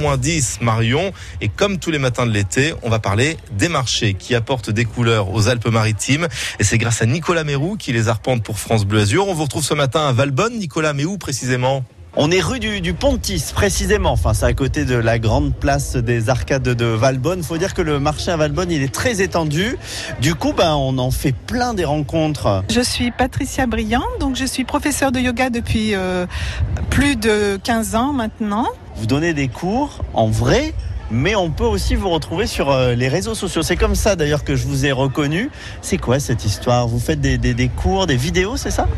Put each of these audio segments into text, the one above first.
moins 10 Marion. Et comme tous les matins de l'été, on va parler des marchés qui apportent des couleurs aux Alpes-Maritimes. Et c'est grâce à Nicolas Mérou qui les arpente pour France Bleu Azur. On vous retrouve ce matin à Valbonne. Nicolas, mais où précisément on est rue du, du Pontis, précisément. Enfin, c'est à côté de la grande place des arcades de Valbonne. Faut dire que le marché à Valbonne, il est très étendu. Du coup, ben, on en fait plein des rencontres. Je suis Patricia Briand, donc je suis professeure de yoga depuis euh, plus de 15 ans maintenant. Vous donnez des cours en vrai mais on peut aussi vous retrouver sur euh, les réseaux sociaux. C'est comme ça d'ailleurs que je vous ai reconnu. C'est quoi cette histoire? Vous faites des, des, des, cours, des vidéos, c'est ça?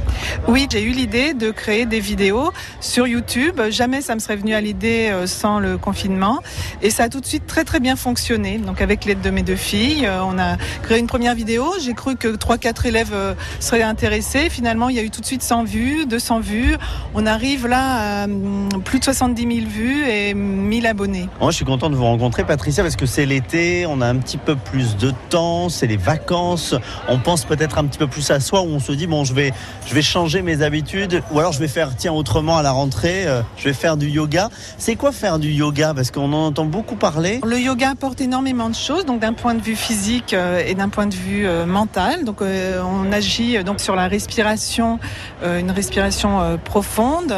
Oui, j'ai eu l'idée de créer des vidéos sur YouTube. Jamais ça me serait venu à l'idée euh, sans le confinement. Et ça a tout de suite très très bien fonctionné. Donc avec l'aide de mes deux filles, euh, on a créé une première vidéo. J'ai cru que 3-4 élèves seraient intéressés. Finalement, il y a eu tout de suite 100 vues, 200 vues. On arrive là à hum, plus de 70 000 vues et 1000 abonnés. Moi, je suis content de vous rencontrer, Patricia, parce que c'est l'été, on a un petit peu plus de temps, c'est les vacances, on pense peut-être un petit peu plus à soi, où on se dit, bon, je vais, je vais changer mes habitudes, ou alors je vais faire, tiens, autrement à la rentrée, euh, je vais faire du yoga. C'est quoi faire du yoga? Parce qu'on en entend beaucoup parler. Le yoga apporte énormément de choses, donc d'un point de vue physique euh, et d'un point de vue euh, mental. Donc on agit donc sur la respiration, une respiration profonde,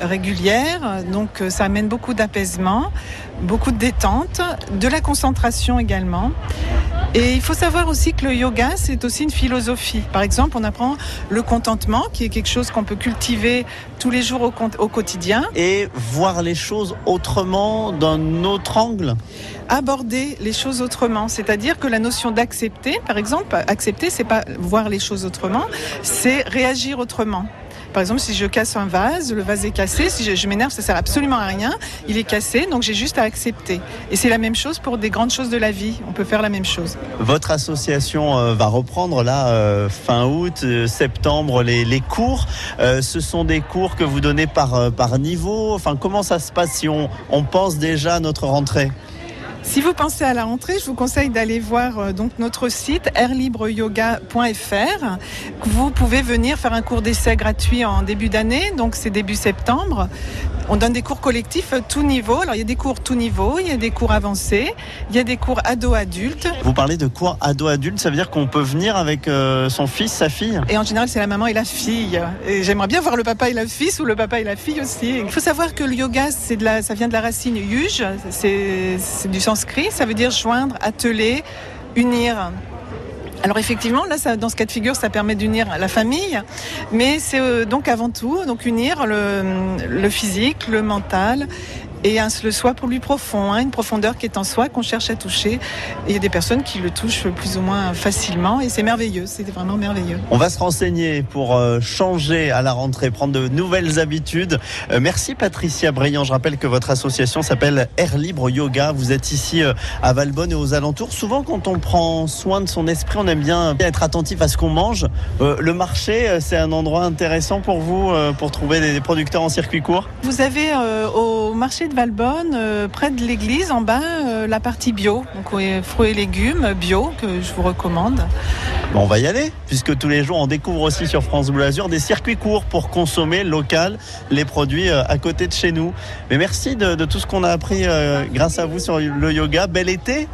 régulière. Donc ça amène beaucoup d'apaisement, beaucoup de détente de la concentration également. Et il faut savoir aussi que le yoga, c'est aussi une philosophie. Par exemple, on apprend le contentement, qui est quelque chose qu'on peut cultiver tous les jours au, au quotidien. Et voir les choses autrement, d'un autre angle aborder les choses autrement, c'est-à-dire que la notion d'accepter, par exemple, accepter, c'est pas voir les choses autrement, c'est réagir autrement. Par exemple, si je casse un vase, le vase est cassé, si je, m'énerve, ça sert absolument à rien. Il est cassé, donc j'ai juste à accepter. Et c'est la même chose pour des grandes choses de la vie. On peut faire la même chose. Votre association euh, va reprendre là euh, fin août, euh, septembre les, cours. ce sont des cours que vous donnez par par niveau. Enfin, comment ça se passe si on, on pense déjà à notre rentrée? Si vous pensez à la rentrée, je vous conseille d'aller voir euh, donc notre site airlibreyoga.fr. Vous pouvez venir faire un cours d'essai gratuit en début d'année, donc c'est début septembre. On donne des cours collectifs tout niveau. Alors il y a des cours tout niveau, il y a des cours avancés, il y a des cours ado-adultes. Vous parlez de cours ado-adultes, ça veut dire qu'on peut venir avec euh, son fils, sa fille? Et en général, c'est la maman et la fille. Et j'aimerais bien voir le papa et la fille ou le papa et la fille aussi. Il faut savoir que le yoga, c'est de la, ça vient de la racine yuj, c'est du ça veut dire joindre, atteler, unir. Alors effectivement, là, ça, dans ce cas de figure, ça permet d'unir la famille, mais c'est euh, donc avant tout donc unir le physique, le mental et un, le soi pour lui profond, hein, une profondeur qui est en soi qu'on cherche à toucher. Et il y a des personnes qui le touchent plus ou moins facilement et c'est merveilleux, c'est vraiment merveilleux. On va se renseigner pour euh, changer à la rentrée, prendre de nouvelles habitudes. Euh, merci Patricia Briand. Je rappelle que votre association s'appelle Air Libre Yoga. Vous êtes ici euh, à Valbonne et aux alentours. Souvent, quand on prend soin de son esprit, on aime bien être attentif à ce qu'on mange. Le marché, c'est un endroit intéressant pour vous pour trouver des producteurs en circuit court? Vous avez au marché de Valbonne, euh, près de l'église, en bas, euh, la partie bio. Donc fruits et légumes bio que je vous recommande. On va y aller, puisque tous les jours on découvre aussi sur France Bleu Azur des circuits courts pour consommer local les produits euh, à côté de chez nous. Mais merci de, de tout ce qu'on a appris grâce à vous sur le yoga. Bel été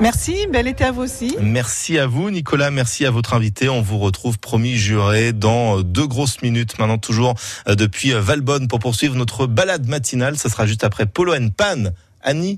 Merci, bel été à vous aussi. Merci à vous, Nicolas. Merci à votre invité. On vous retrouve promis juré dans deux grosses minutes. Maintenant, toujours depuis Valbonne pour poursuivre notre balade matinale. Ce sera juste après Polo Pan. Annie